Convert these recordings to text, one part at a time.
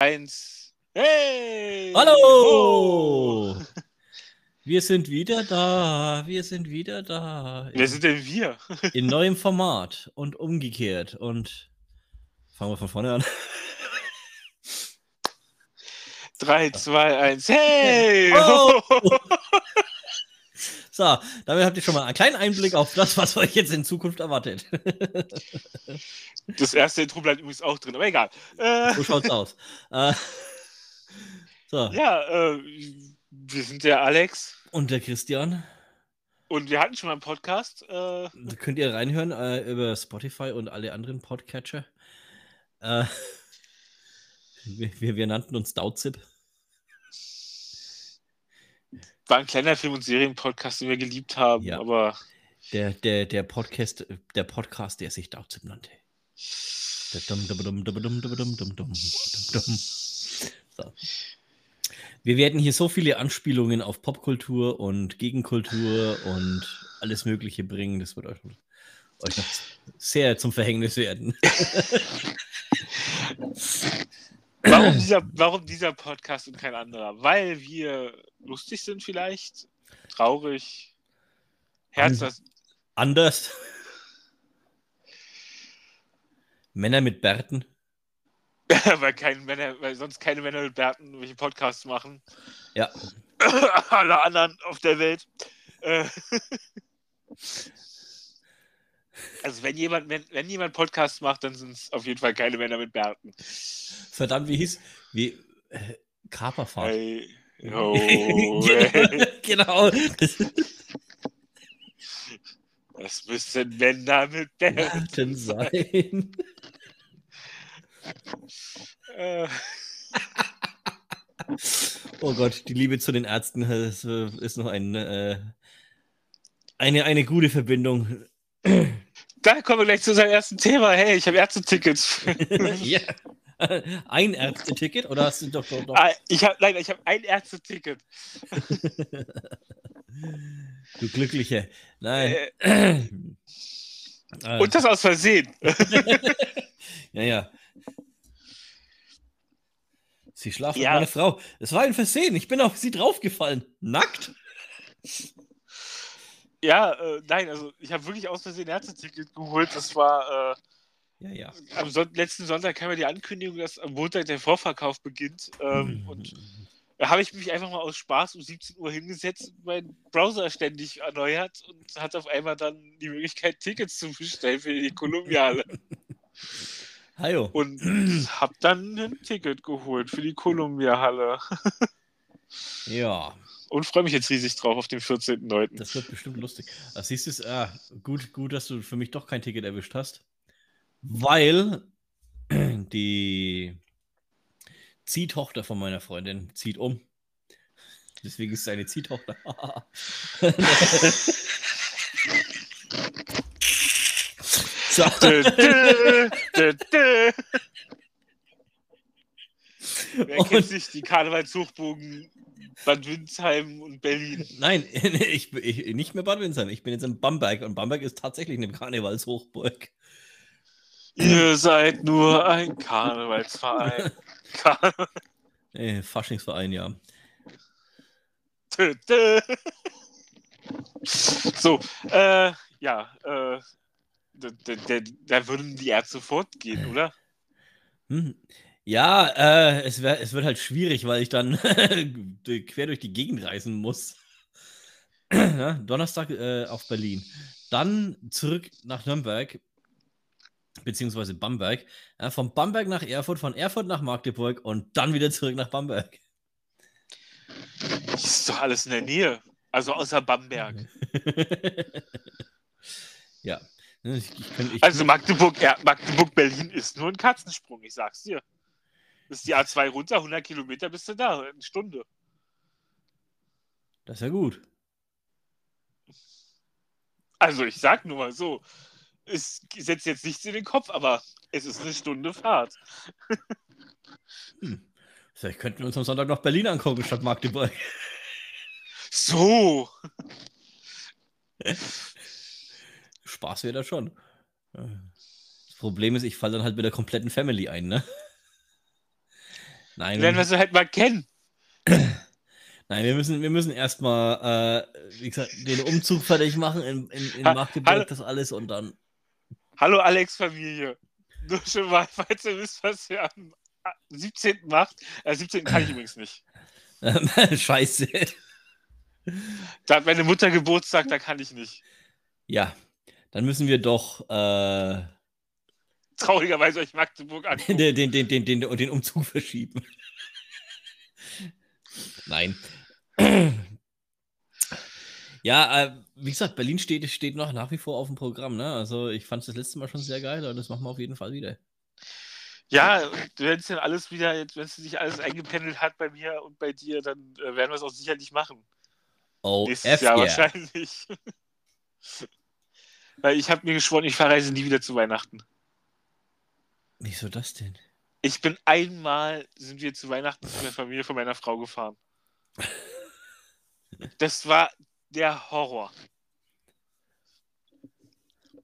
Eins. Hey! Hallo! Oh! Wir sind wieder da. Wir sind wieder da. Wer sind denn wir? In neuem Format und umgekehrt. Und fangen wir von vorne an. 3, 2, 1. Hey! Oh! So, damit habt ihr schon mal einen kleinen Einblick auf das, was euch jetzt in Zukunft erwartet. Das erste Intro bleibt übrigens auch drin, aber egal. Äh, So schaut's aus. Äh, so, ja, äh, wir sind der Alex und der Christian. und wir hatten schon mal einen Podcast. Äh, Da könnt ihr reinhören äh, über Spotify und alle anderen Podcatcher. Äh, wir, wir, wir nannten uns Dauzip war ein kleiner Film- und Serienpodcast, den wir geliebt haben, ja. aber. Der, der, der, Podcast, der Podcast, der sich dazu nannte. So. Wir werden hier so viele Anspielungen auf Popkultur und Gegenkultur und alles Mögliche bringen. Das wird euch, euch noch sehr zum Verhängnis werden. warum dieser, warum dieser Podcast und kein anderer? Weil wir lustig sind vielleicht, traurig, herzlos. Anders. Männer mit Bärten. weil, kein Männer, weil sonst keine Männer mit Bärten welche Podcasts machen. Ja. Alle anderen auf der Welt. Also wenn jemand, wenn, wenn jemand Podcasts macht, dann sind es auf jeden Fall keine Männer mit Bärten. Verdammt, wie hieß? Wie. Äh, Kaperfahrt. Hey, oh, hey. genau. Das müssen Männer mit Bärten sein. Äh, Oh Gott, die Liebe zu den Ärzten ist, ist noch ein, äh, eine, eine gute Verbindung. Da kommen wir gleich zu unserem ersten Thema. Hey, ich habe Ärztetickets. ja. Ein Ärzteticket oder hast du doch, doch, doch. Ah, ich habe, nein, ich habe ein Ärzteticket. Du Glückliche. Nein. Äh, und das aus Versehen. ja, ja. Sie schlafen Ja. mit meiner Frau. Es war ein Versehen. Ich bin auf sie draufgefallen. Nackt? Ja, äh, nein, also ich habe wirklich aus Versehen ein Ärzteticket geholt. Das war äh, Ja, ja. am Son letzten Sonntag kam ja die Ankündigung, dass am Montag der Vorverkauf beginnt. Ähm, und da habe ich mich einfach mal aus Spaß um 17 Uhr hingesetzt und meinen Browser ständig erneuert und hatte auf einmal dann die Möglichkeit, Tickets zu bestellen für die Kolumbiale. Hallo. Und habe dann ein Ticket geholt für die Columbia-Halle. Ja, Und freue mich jetzt riesig drauf auf den 14.09. das wird bestimmt lustig. Ah, siehst du es? Ah, gut, gut, dass du für mich doch kein Ticket erwischt hast. Weil die Ziehtochter von meiner Freundin zieht um. Deswegen ist es eine Ziehtochter. so. Wer kennt sich die Karnevalshochbogen Bad Windsheim und Berlin? Nein, ich, ich, nicht mehr Bad Windsheim. Ich bin jetzt in Bamberg und Bamberg ist tatsächlich eine Karnevalshochburg. Ihr seid nur ein Karnevalsverein. Karneval. Äh, Faschingsverein, ja. So, äh, ja, äh, da, da, da, da würden die Ärzte fortgehen, oder? Hm. Ja, äh, es, wär, es wird halt schwierig, weil ich dann quer durch die Gegend reisen muss. ja, Donnerstag äh, auf Berlin. Dann zurück nach Nürnberg, beziehungsweise Bamberg. Ja, von Bamberg nach Erfurt, von Erfurt nach Magdeburg und dann wieder zurück nach Bamberg. Das ist doch alles in der Nähe. Also außer Bamberg. ja. Ich, ich, ich, Also Magdeburg, ja, Magdeburg, Berlin ist nur ein Katzensprung, ich sag's dir. Ist die A2 runter, 100 Kilometer bist du da, eine Stunde. das ist ja gut. Also ich sag nur mal so, es setzt jetzt nichts in den Kopf, aber es ist eine Stunde Fahrt. Hm. Vielleicht könnten wir uns am Sonntag noch Berlin angucken statt Magdeburg. So, Spaß wäre das schon. Das Problem ist, ich falle dann halt mit der kompletten Family ein, ne? Nein, Lernen wir sie halt mal kennen. Nein, wir müssen, wir müssen erstmal, äh, wie gesagt, den Umzug fertig machen in, in, in Ha- Magdeburg, hallo. das alles und dann. Hallo Alex Familie. Nur schon mal, falls ihr wisst, was ihr am 17. macht. Äh, 17. kann ich übrigens nicht. Scheiße. Da hat meine Mutter Geburtstag, da kann ich nicht. Ja, dann müssen wir doch äh, Traurigerweise euch Magdeburg angucken. den, den, den, den, den, den Umzug verschieben. Nein. Ja, äh, wie gesagt, Berlin steht, steht noch nach wie vor auf dem Programm. Ne? Also ich fand es das letzte Mal schon sehr geil und das machen wir auf jeden Fall wieder. Ja, wenn es dann alles wieder, jetzt, wenn es sich alles eingependelt hat bei mir und bei dir, dann äh, werden wir es auch sicherlich machen. Oh, Nächstes F Jahr yeah. wahrscheinlich. Weil ich habe mir geschworen, ich verreise nie wieder zu Weihnachten. Wieso das denn? Ich bin einmal, sind wir zu Weihnachten zu der Familie von meiner Frau gefahren. Das war der Horror.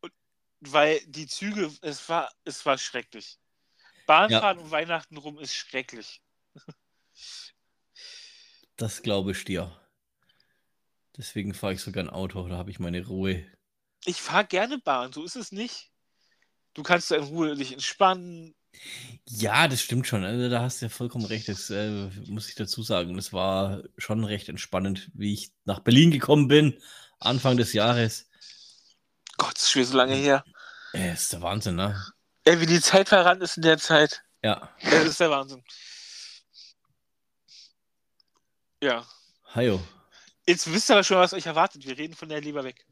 Und, weil die Züge, es war, es war schrecklich. Bahnfahren um Weihnachten rum ist schrecklich. Das glaube ich dir. Deswegen fahre ich sogar ein Auto, da habe ich meine Ruhe. Ich fahre gerne Bahn, so ist es nicht. Du kannst in Ruhe dich entspannen. Ja, das stimmt schon. Also, da hast du ja vollkommen recht. Das äh, muss ich dazu sagen. Das war schon recht entspannend, wie ich nach Berlin gekommen bin, Anfang des Jahres. Gott, ist schon so lange her. Äh, ist der Wahnsinn, ne? Ey, wie die Zeit verrannt ist in der Zeit. Ja. Das ist der Wahnsinn. Ja. Hajo. Jetzt wisst ihr aber schon, was euch erwartet. Wir reden von der Leber weg.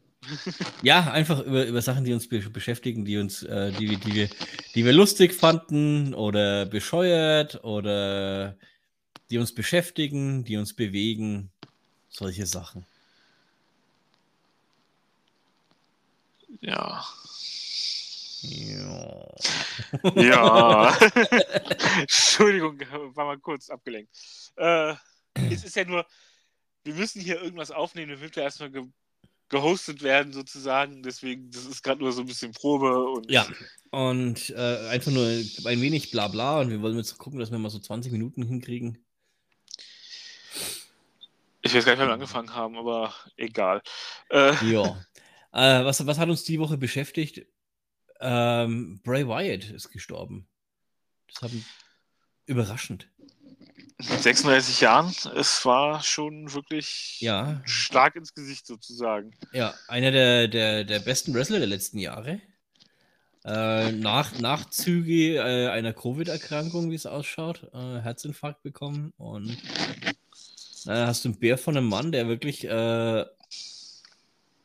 Ja, einfach über, über Sachen, die uns be beschäftigen, die uns, äh, die, die, wir, die wir lustig fanden oder bescheuert oder die uns beschäftigen, die uns bewegen. Solche Sachen. Ja. Ja. Ja. Entschuldigung, war mal kurz abgelenkt. Äh, es ist ja nur, wir müssen hier irgendwas aufnehmen, wir wird ja erstmal gehostet werden, sozusagen. Deswegen, das ist gerade nur so ein bisschen Probe und Ja, und äh, einfach nur ein wenig Blabla und wir wollen jetzt gucken, dass wir mal so 20 Minuten hinkriegen. ich weiß gar nicht, wann wir angefangen haben, aber egal. Äh, Ja. äh, was, was hat uns die Woche beschäftigt? Ähm, Bray Wyatt ist gestorben. Das hat mich überraschend. Mit 36 Jahren, es war schon wirklich Ja, Schlag ins Gesicht sozusagen. ja, einer der, der, der besten Wrestler der letzten Jahre. Äh, nach, Nachzüge äh, einer Covid-Erkrankung, wie es ausschaut, äh, Herzinfarkt bekommen und äh, hast du einen Bär von einem Mann, der wirklich äh,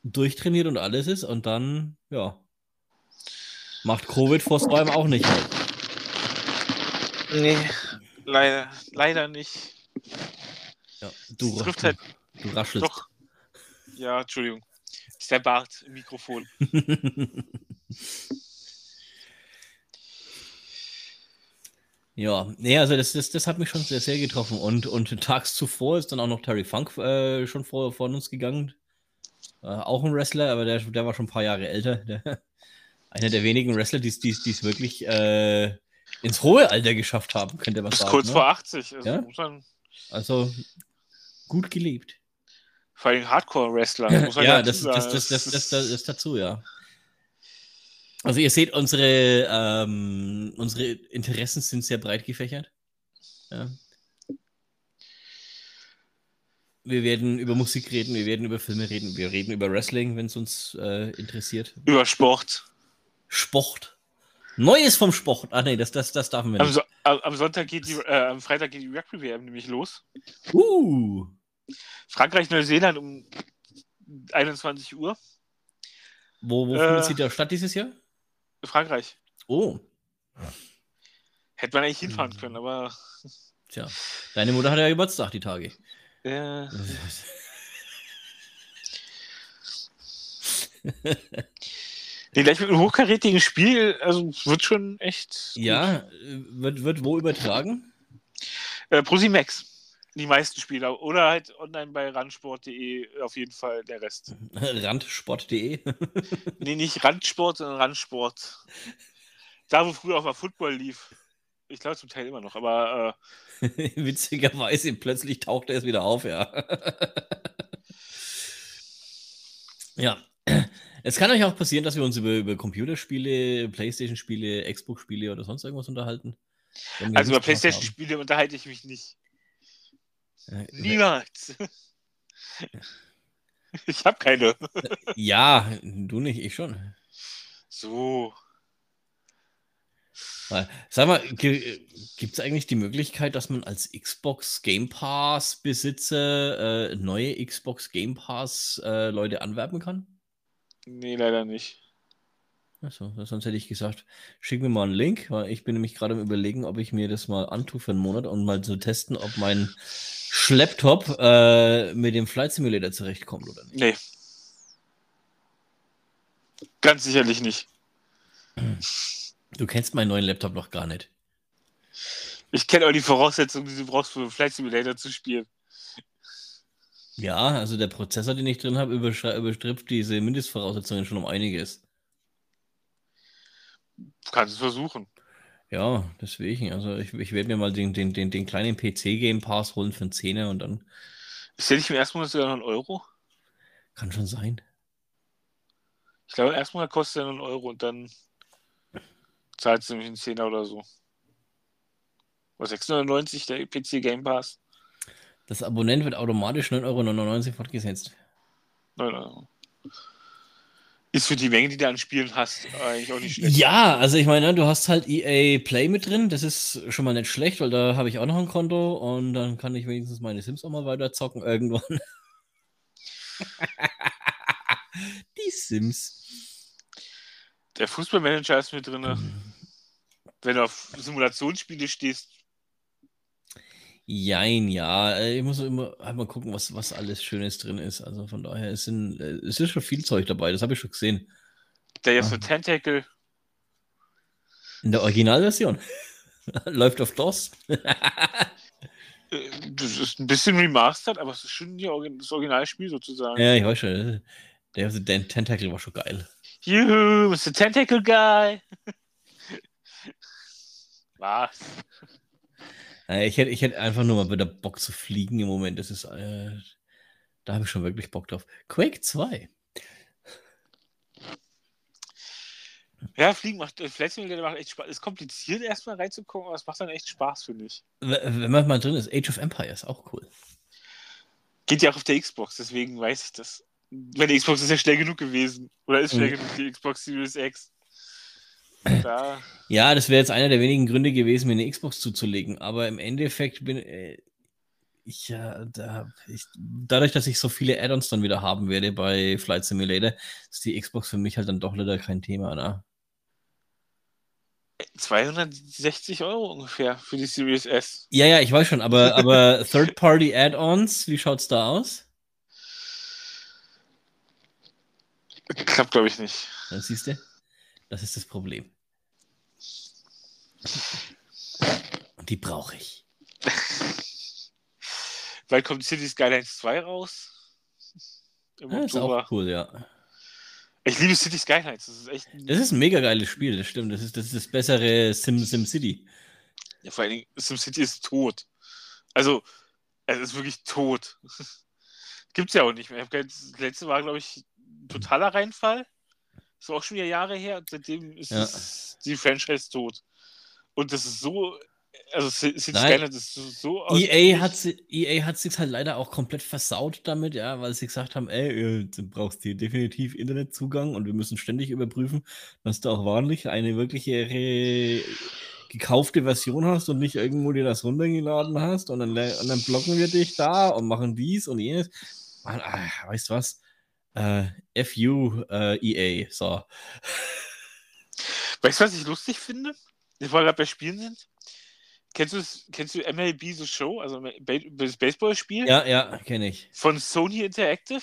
durchtrainiert und alles ist und dann, ja, macht Covid vor allem auch nicht. halt. Nee, leider, leider nicht. Ja, du, trifft du, halt du raschelst. doch. Ja, Entschuldigung. Ist der Bart im Mikrofon. Ja, nee, also das, das, das hat mich schon sehr, sehr getroffen. Und, und tags zuvor ist dann auch noch Terry Funk äh, schon vor, vor uns gegangen. Äh, auch ein Wrestler, aber der, der war schon ein paar Jahre älter. Der, einer der wenigen Wrestler, die es wirklich äh, ins hohe Alter geschafft haben, könnte man Bis sagen. kurz ne? vor 80. Also, Ja? man, Also gut gelebt. vor allem Hardcore-Wrestler. Ja, das, das, das, das, das, das, das dazu, ja. Also ihr seht, unsere, ähm, unsere Interessen sind sehr breit gefächert. Ja. Wir werden über Musik reden, wir werden über Filme reden, wir reden über Wrestling, wenn es uns äh, interessiert. Über Sport. Sport. Neues vom Sport. Ah nee, das, das, das darf man Am, nicht. so am am Sonntag geht die, äh, am Freitag geht die Rugby-WM nämlich los. Uh, Frankreich, Neuseeland um 21 Uhr. wo wo Äh. findet sie da statt dieses Jahr? Frankreich. Oh, Hätte man eigentlich hinfahren können, aber tja. Deine Mutter hat ja Geburtstag die Tage. äh, nee, gleich mit einem hochkarätigen Spiel, also wird schon echt. ja, äh, wird, wird wo übertragen? Äh, Prosimax. Die meisten Spiele. Oder halt online bei randsport.de auf jeden Fall der Rest. Randsport.de. Nee, nicht Randsport, sondern Randsport. Da, wo früher auch mal Football lief. Ich glaube zum Teil immer noch, aber. Äh... Witzigerweise, plötzlich taucht er es wieder auf, ja. ja. Es kann euch auch passieren, dass wir uns über, über Computerspiele, Playstation-Spiele, Xbox-Spiele oder sonst irgendwas unterhalten. Also über Playstation-Spiele unterhalte ich mich nicht. Äh, Niemals. ich habe keine. ja, du nicht, ich schon. So. Sag mal, gibt es eigentlich die Möglichkeit, dass man als Xbox Game Pass Besitzer äh, neue Xbox Game Pass äh, Leute anwerben kann? Nee, leider nicht. Achso, sonst hätte ich gesagt, schick mir mal einen Link, weil ich bin nämlich gerade am überlegen, ob ich mir das mal antue für einen Monat und mal zu so testen, ob mein Schlepptop äh, mit dem Flight Simulator zurechtkommt oder nicht. Nee. Ganz sicherlich nicht. Du kennst meinen neuen Laptop noch gar nicht. Ich kenne auch die Voraussetzungen, die du brauchst, für Flight Simulator zu spielen. Ja, also der Prozessor, den ich drin habe, überstrippt diese Mindestvoraussetzungen schon um einiges. Du kannst es versuchen. Ja, deswegen. Also ich, ich werde mir mal den, den, den, den kleinen PC-Game Pass holen für einen Zehner und dann. Ist der nicht im ersten Monat sogar noch einen Euro? Kann schon sein. Ich glaube, im ersten Monat kostet er einen Euro und dann zahlst du nämlich einen Zehner oder so. Oder 6,99 der PC Game Pass. Das Abonnent wird automatisch 9,99 Euro fortgesetzt. 9 Euro. Ist für die Menge, die du an Spielen hast, eigentlich auch nicht schlecht. Ja, also ich meine, du hast halt EA Play mit drin. Das ist schon mal nicht schlecht, weil da habe ich auch noch ein Konto und dann kann ich wenigstens meine Sims auch mal weiter zocken irgendwann. die Sims. Der Fußballmanager ist mit drin. Wenn du auf Simulationsspiele stehst, Jein, ja. Äh, ich muss immer einmal gucken, was, was alles Schönes drin ist. Also von daher, es, sind, äh, es ist schon viel Zeug dabei, das habe ich schon gesehen. Der jetzt ah. Tentacle. In der Originalversion. Läuft auf DOS. Äh, das ist ein bisschen remastered, aber es ist schon das Originalspiel sozusagen. Ja, ich weiß schon. Der Dan Tentacle war schon geil. Juhu, Mr. Tentacle Guy. Was? Äh, ich hätte, ich hätte einfach nur mal wieder Bock zu fliegen im Moment. Das ist, äh, da habe ich schon wirklich Bock drauf. Quake 2. Ja, Fliegen macht, äh, Flight macht echt Spaß. Ist kompliziert erstmal reinzukommen, aber es macht dann echt Spaß, finde ich. Wenn man mal drin ist, Age of Empires, auch cool. Geht ja auch auf der Xbox, deswegen weiß ich das. Meine Xbox ist ja schnell genug gewesen. Oder ist schnell mhm. genug die Xbox Series X. Da. Ja, das wäre jetzt einer der wenigen Gründe gewesen, mir eine Xbox zuzulegen. Aber im Endeffekt bin äh, ich ja da, ich, dadurch, dass ich so viele Add-ons dann wieder haben werde bei Flight Simulator, ist die Xbox für mich halt dann doch leider kein Thema. Ne? 260 Euro ungefähr für die Series S. Ja, ja, ich weiß schon, aber, aber Third-Party Add-ons, wie schaut's da aus? Klappt, glaube ich, nicht. Dann siehst du. Das ist das Problem. Und die brauche ich. Weil kommt City Skylines 2 raus? Im ja, Ist auch cool, ja. Ich liebe City Skylines. Das ist echt. Das ist ein mega geiles Spiel, das stimmt. Das ist das, ist das bessere Sim, Sim City. Ja, vor allen Dingen, Sim City ist tot. Also, es ist wirklich tot. Gibt's ja auch nicht mehr. Das letzte war, glaube ich, totaler Reinfall. War auch schon wieder Jahre her und seitdem ist ja. die Franchise tot. Und das ist so, also Skyline ist so EA hat, EA hat sich halt leider auch komplett versaut damit, ja, weil sie gesagt haben, ey, du brauchst hier definitiv Internetzugang und wir müssen ständig überprüfen, dass du auch wahrlich eine wirkliche gekaufte Version hast und nicht irgendwo dir das runtergeladen hast und dann, und dann blocken wir dich da und machen dies und jenes. Man, ach, weißt du was? Äh, FU äh, EA, so. Weißt du, was ich lustig finde? Ich wollte gerade bei Spielen sind. Kennst du, kennst du MLB The Show, also das Baseballspiel? Ja, ja, kenne ich. Von Sony Interactive?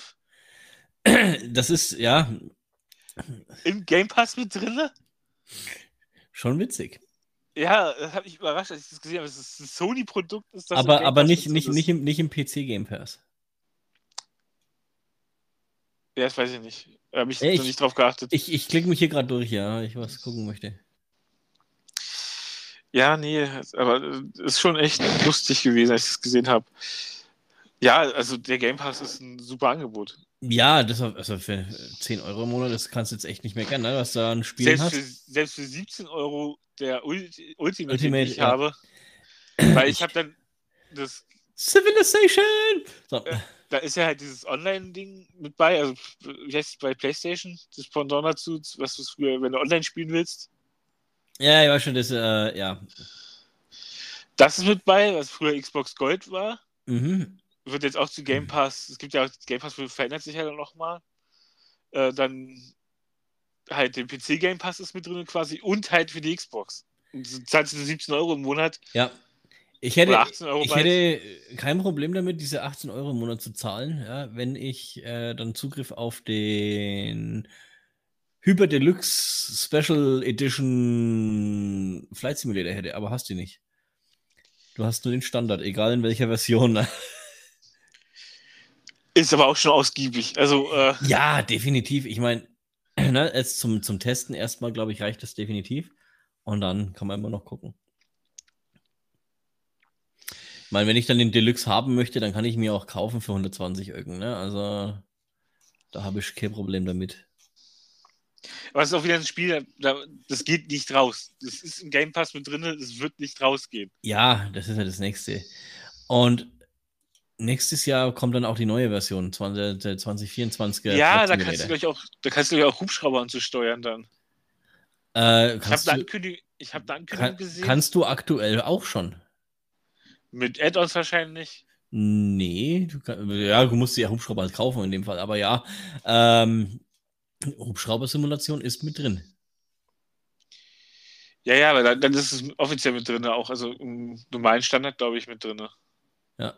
Das ist, ja. Im Game Pass mit drin? Schon witzig. Ja, das hat mich überrascht, als ich das gesehen habe. Das ist ein Sony-Produkt. Aber, aber nicht, nicht, nicht, im, nicht im PC Game Pass. Ja, das weiß ich nicht. Da habe ich, ich nicht drauf geachtet. Ich, ich klicke mich hier gerade durch, ja, ich was gucken möchte. Ja, nee, aber es ist schon echt lustig gewesen, als ich es gesehen habe. Ja, also der Game Pass ist ein super Angebot. Ja, das, also für 10 Euro im Monat, das kannst du jetzt echt nicht mehr kennen, ne? was da ein Spiel Selbst hast. für, selbst für 17 Euro der Ulti Ultimate, Ultimate, den ich ja. habe. Weil ich habe dann das, Civilization! So. Ja. Da ist ja halt dieses Online-Ding mit bei, also wie heißt es bei PlayStation, das Pendant dazu, was du früher, wenn du online spielen willst. Ja, ich weiß schon, das, äh, ja. Das ist mit bei, was früher Xbox Gold war. Mhm. Wird jetzt auch zu Game Pass, es gibt ja auch Game Pass, verändert sich ja dann nochmal. Äh, dann halt den PC Game Pass ist mit drin quasi und halt für die Xbox. Und du zahlst du 17 Euro im Monat Ja. Ich hätte, oder 18 Euro ich hätte kein Problem damit, diese 18 Euro im Monat zu zahlen, ja, wenn ich äh, dann Zugriff auf den Hyper Deluxe Special Edition Flight Simulator hätte, aber hast du nicht. Du hast nur den Standard, egal in welcher Version. ne? Ist aber auch schon ausgiebig. Also, äh, Ja, definitiv. Ich meine, ne, jetzt zum, zum Testen erstmal, glaube ich, reicht das definitiv. Und dann kann man immer noch gucken. Ich meine, wenn ich dann den Deluxe haben möchte, dann kann ich mir auch kaufen für 120 Öcken. Ne? Also, da habe ich kein Problem damit. aber es ist auch wieder ein Spiel, da, das geht nicht raus. Das ist im Game Pass mit drin, das wird nicht rausgehen. Ja, das ist ja das nächste. Und nächstes Jahr kommt dann auch die neue Version, 20, der 2024er. ja, da kannst du gleich auch, da kannst du gleich auch Hubschrauber und so steuern dann. Äh, Ich habe eine du, Ankündigung, hab Ankündigung kann, gesehen. kannst du aktuell auch schon? Mit Add-ons wahrscheinlich. Nee, du kann, ja, du musst dir ja Hubschrauber halt kaufen in dem Fall, aber ja, ähm, Hubschrauber-Simulation ist mit drin. Ja, ja, aber dann, dann ist es offiziell mit drin auch. Also im normalen Standard, glaube ich, mit drin. Ja.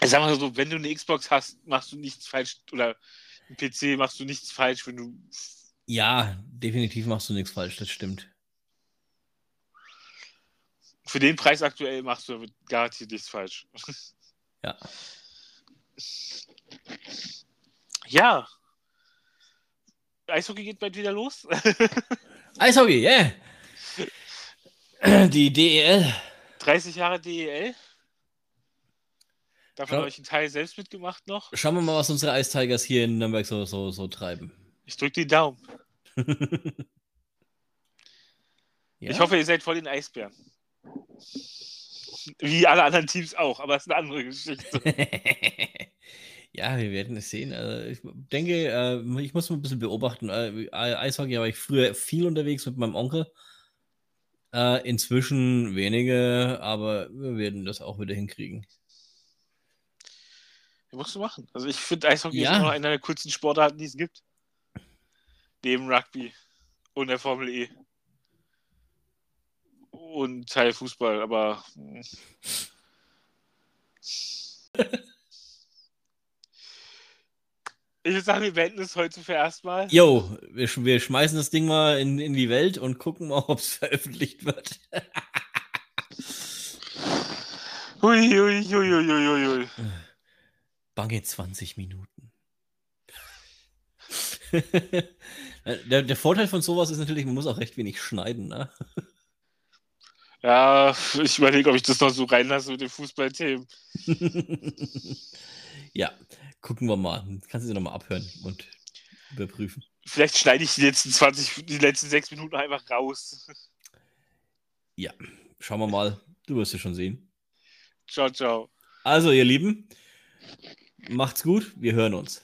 Ich sag mal so, wenn du eine Xbox hast, machst du nichts falsch. Oder ein PC machst du nichts falsch, wenn du. Ja, definitiv machst du nichts falsch, das stimmt. Für den Preis aktuell machst du damit garantiert nichts falsch. Ja. Ja. Eishockey geht bald wieder los. Eishockey, yeah! Die DEL. 30 Jahre DEL. Davon Schau- habe ich einen Teil selbst mitgemacht noch. Schauen wir mal, was unsere Ice Tigers hier in Nürnberg so, so, so treiben. Ich drücke die Daumen. Ja? Ich hoffe, ihr seid voll den Eisbären. Wie alle anderen Teams auch, aber es ist eine andere Geschichte. ja, wir werden es sehen. Also ich denke, äh, ich muss mal ein bisschen beobachten. Äh, Eishockey war ich früher viel unterwegs mit meinem Onkel. Äh, inzwischen wenige, aber wir werden das auch wieder hinkriegen. musst du machen. Also ich finde Eishockey Ja. ist immer noch einer der coolsten Sportarten, die es gibt. Neben Rugby und der Formel E. Und Teil Fußball, aber. hm. Ich würde sagen, wir beenden es heute für erstmal. Jo, wir, wir schmeißen das Ding mal in, in die Welt und gucken mal, ob es veröffentlicht wird. Hui, hui, hui, hui, hui, hui. Bange 20 Minuten. der, der Vorteil von sowas ist natürlich, man muss auch recht wenig schneiden. Ne? Ja, ich überlege, ob ich das noch so reinlasse mit den Fußballthemen. ja, gucken wir mal. Kannst du sie nochmal abhören und überprüfen. Vielleicht schneide ich die letzten 20, die letzten sechs Minuten einfach raus. Ja, schauen wir mal. Du wirst es schon sehen. Ciao, ciao. Also, ihr Lieben, macht's gut. Wir hören uns.